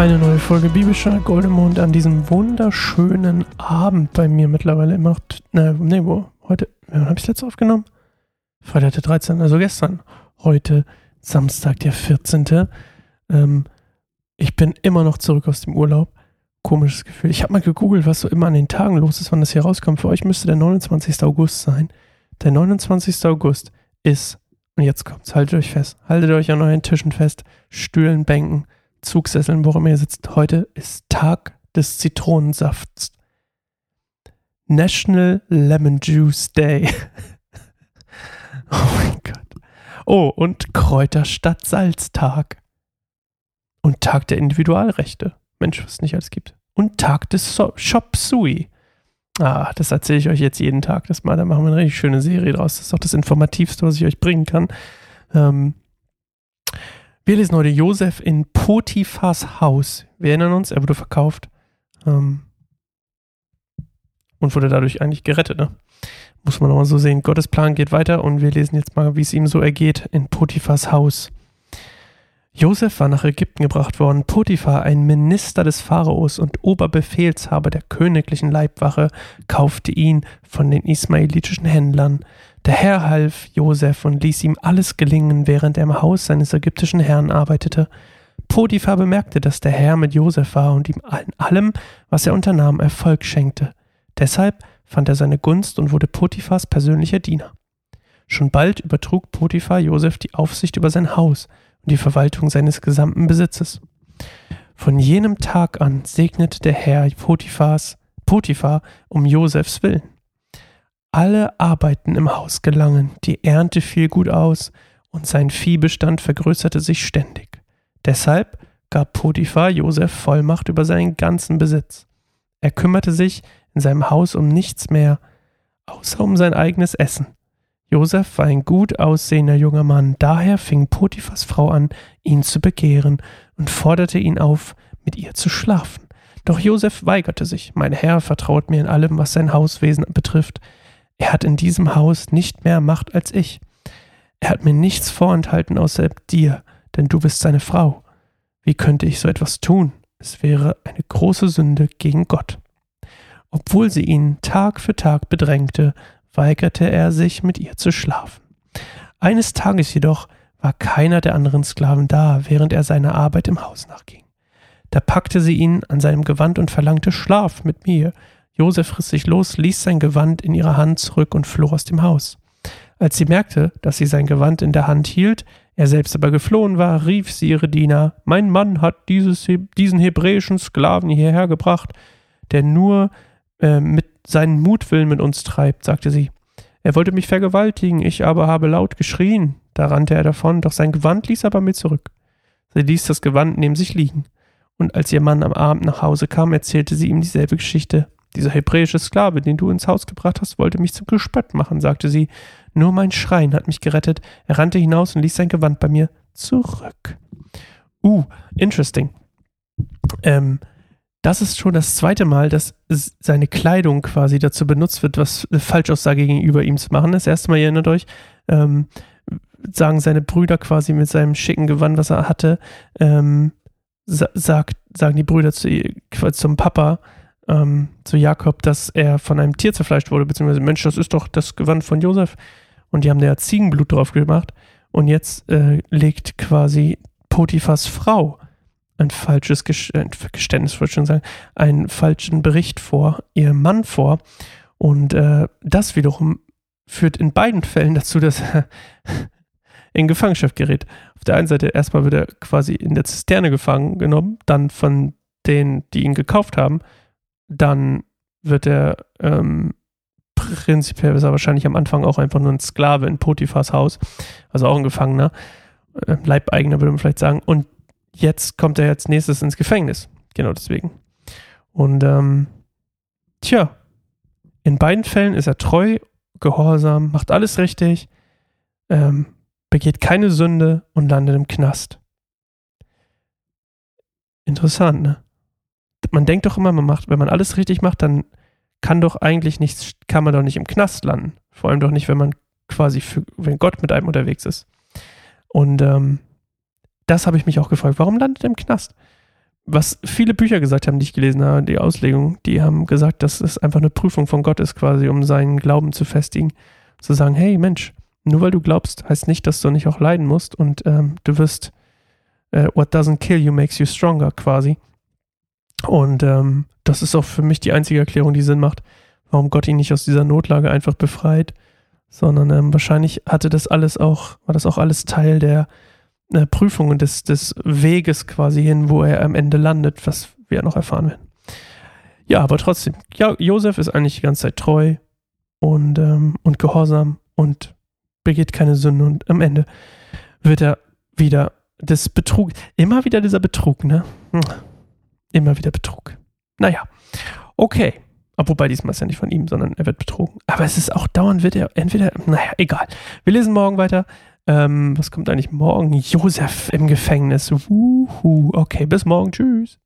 Eine neue Folge Bibelscher Goldemond an diesem wunderschönen Abend bei mir mittlerweile immer noch. Ne, nee, wo? Heute. Wann habe ich letzte aufgenommen? Freitag der 13. Also gestern. Heute Samstag der 14. Ähm, ich bin immer noch zurück aus dem Urlaub. Komisches Gefühl. Ich habe mal gegoogelt, was so immer an den Tagen los ist, wann das hier rauskommt. Für euch müsste der 29. August sein. Der 29. August ist, und jetzt kommt's, haltet euch fest, haltet euch an euren Tischen fest, Stühlen, Bänken, Zugsesseln, worum ihr sitzt. Heute ist Tag des Zitronensafts. National Lemon Juice Day. oh mein Gott. Oh, und Kräuter statt Salztag. Und Tag der Individualrechte. Mensch, was es nicht alles gibt. Und Tag des so Shop Sui. Ah, das erzähle ich euch jetzt jeden Tag. Das mal, da machen wir eine richtig schöne Serie draus. Das ist auch das Informativste, was ich euch bringen kann. Ähm, wir lesen heute Josef in Potiphas Haus. Wir erinnern uns, er wurde verkauft ähm, und wurde dadurch eigentlich gerettet. Ne? Muss man nochmal so sehen. Gottes Plan geht weiter und wir lesen jetzt mal, wie es ihm so ergeht in Potiphas Haus. Josef war nach Ägypten gebracht worden. Potiphar, ein Minister des Pharaos und Oberbefehlshaber der königlichen Leibwache, kaufte ihn von den ismaelitischen Händlern. Der Herr half Josef und ließ ihm alles gelingen, während er im Haus seines ägyptischen Herrn arbeitete. Potiphar bemerkte, dass der Herr mit Josef war und ihm in allem, was er unternahm, Erfolg schenkte. Deshalb fand er seine Gunst und wurde Potiphars persönlicher Diener. Schon bald übertrug Potiphar Josef die Aufsicht über sein Haus und die Verwaltung seines gesamten Besitzes. Von jenem Tag an segnete der Herr Potiphars, Potiphar um Josefs willen. Alle Arbeiten im Haus gelangen, die Ernte fiel gut aus und sein Viehbestand vergrößerte sich ständig. Deshalb gab Potiphar Josef Vollmacht über seinen ganzen Besitz. Er kümmerte sich in seinem Haus um nichts mehr, außer um sein eigenes Essen. Josef war ein gut aussehender junger Mann, daher fing Potiphas Frau an, ihn zu begehren und forderte ihn auf, mit ihr zu schlafen. Doch Josef weigerte sich. Mein Herr vertraut mir in allem, was sein Hauswesen betrifft. Er hat in diesem Haus nicht mehr Macht als ich. Er hat mir nichts vorenthalten außer dir, denn du bist seine Frau. Wie könnte ich so etwas tun? Es wäre eine große Sünde gegen Gott. Obwohl sie ihn Tag für Tag bedrängte, weigerte er sich, mit ihr zu schlafen. Eines Tages jedoch war keiner der anderen Sklaven da, während er seiner Arbeit im Haus nachging. Da packte sie ihn an seinem Gewand und verlangte Schlaf mit mir. Josef riss sich los, ließ sein Gewand in ihrer Hand zurück und floh aus dem Haus. Als sie merkte, dass sie sein Gewand in der Hand hielt, er selbst aber geflohen war, rief sie ihre Diener, Mein Mann hat dieses, diesen hebräischen Sklaven hierher gebracht, der nur äh, mit seinen Mutwillen mit uns treibt, sagte sie. Er wollte mich vergewaltigen, ich aber habe laut geschrien. Da rannte er davon, doch sein Gewand ließ er bei mir zurück. Sie ließ das Gewand neben sich liegen. Und als ihr Mann am Abend nach Hause kam, erzählte sie ihm dieselbe Geschichte. Dieser hebräische Sklave, den du ins Haus gebracht hast, wollte mich zum Gespött machen, sagte sie. Nur mein Schreien hat mich gerettet. Er rannte hinaus und ließ sein Gewand bei mir zurück. Uh, interesting. Ähm, das ist schon das zweite Mal, dass seine Kleidung quasi dazu benutzt wird, was Falschaussage gegenüber ihm zu machen. Das erste Mal, ihr erinnert euch, ähm, sagen seine Brüder quasi mit seinem schicken Gewand, was er hatte, ähm, sagt, sagen die Brüder zu, zum Papa, ähm, zu Jakob, dass er von einem Tier zerfleischt wurde, beziehungsweise Mensch, das ist doch das Gewand von Josef. Und die haben da Ziegenblut drauf gemacht. Und jetzt äh, legt quasi Potiphas Frau ein falsches Geständnis, wollte ich schon sagen, einen falschen Bericht vor, ihrem Mann vor. Und äh, das wiederum führt in beiden Fällen dazu, dass er in Gefangenschaft gerät. Auf der einen Seite erstmal wird er quasi in der Zisterne gefangen genommen, dann von denen, die ihn gekauft haben, dann wird er ähm, prinzipiell ist er wahrscheinlich am Anfang auch einfach nur ein Sklave in Potiphas Haus, also auch ein Gefangener, äh, Leibeigener würde man vielleicht sagen. Und jetzt kommt er jetzt nächstes ins Gefängnis. Genau deswegen. Und ähm, tja, in beiden Fällen ist er treu, gehorsam, macht alles richtig, ähm, begeht keine Sünde und landet im Knast. Interessant, ne? Man denkt doch immer, man macht, wenn man alles richtig macht, dann kann doch eigentlich nichts, kann man doch nicht im Knast landen. Vor allem doch nicht, wenn man quasi für, wenn Gott mit einem unterwegs ist. Und ähm, das habe ich mich auch gefragt. Warum landet er im Knast? was viele Bücher gesagt haben, die ich gelesen habe, die Auslegung, die haben gesagt, dass es einfach eine Prüfung von Gott ist, quasi, um seinen Glauben zu festigen. Zu sagen, hey Mensch, nur weil du glaubst, heißt nicht, dass du nicht auch leiden musst und ähm, du wirst, äh, what doesn't kill you makes you stronger, quasi. Und ähm, das ist auch für mich die einzige Erklärung, die Sinn macht, warum Gott ihn nicht aus dieser Notlage einfach befreit, sondern ähm, wahrscheinlich hatte das alles auch, war das auch alles Teil der äh, Prüfung und des, des Weges quasi hin, wo er am Ende landet, was wir noch erfahren werden. Ja, aber trotzdem, ja, Josef ist eigentlich die ganze Zeit treu und, ähm, und gehorsam und begeht keine Sünde und am Ende wird er wieder das Betrug, immer wieder dieser Betrug, ne? Hm. Immer wieder Betrug. Naja, okay. Wobei diesmal ist ja nicht von ihm, sondern er wird betrogen. Aber es ist auch dauernd, wird er entweder, naja, egal. Wir lesen morgen weiter. Ähm, was kommt eigentlich morgen? Josef im Gefängnis. Wuhu. Okay, bis morgen. Tschüss.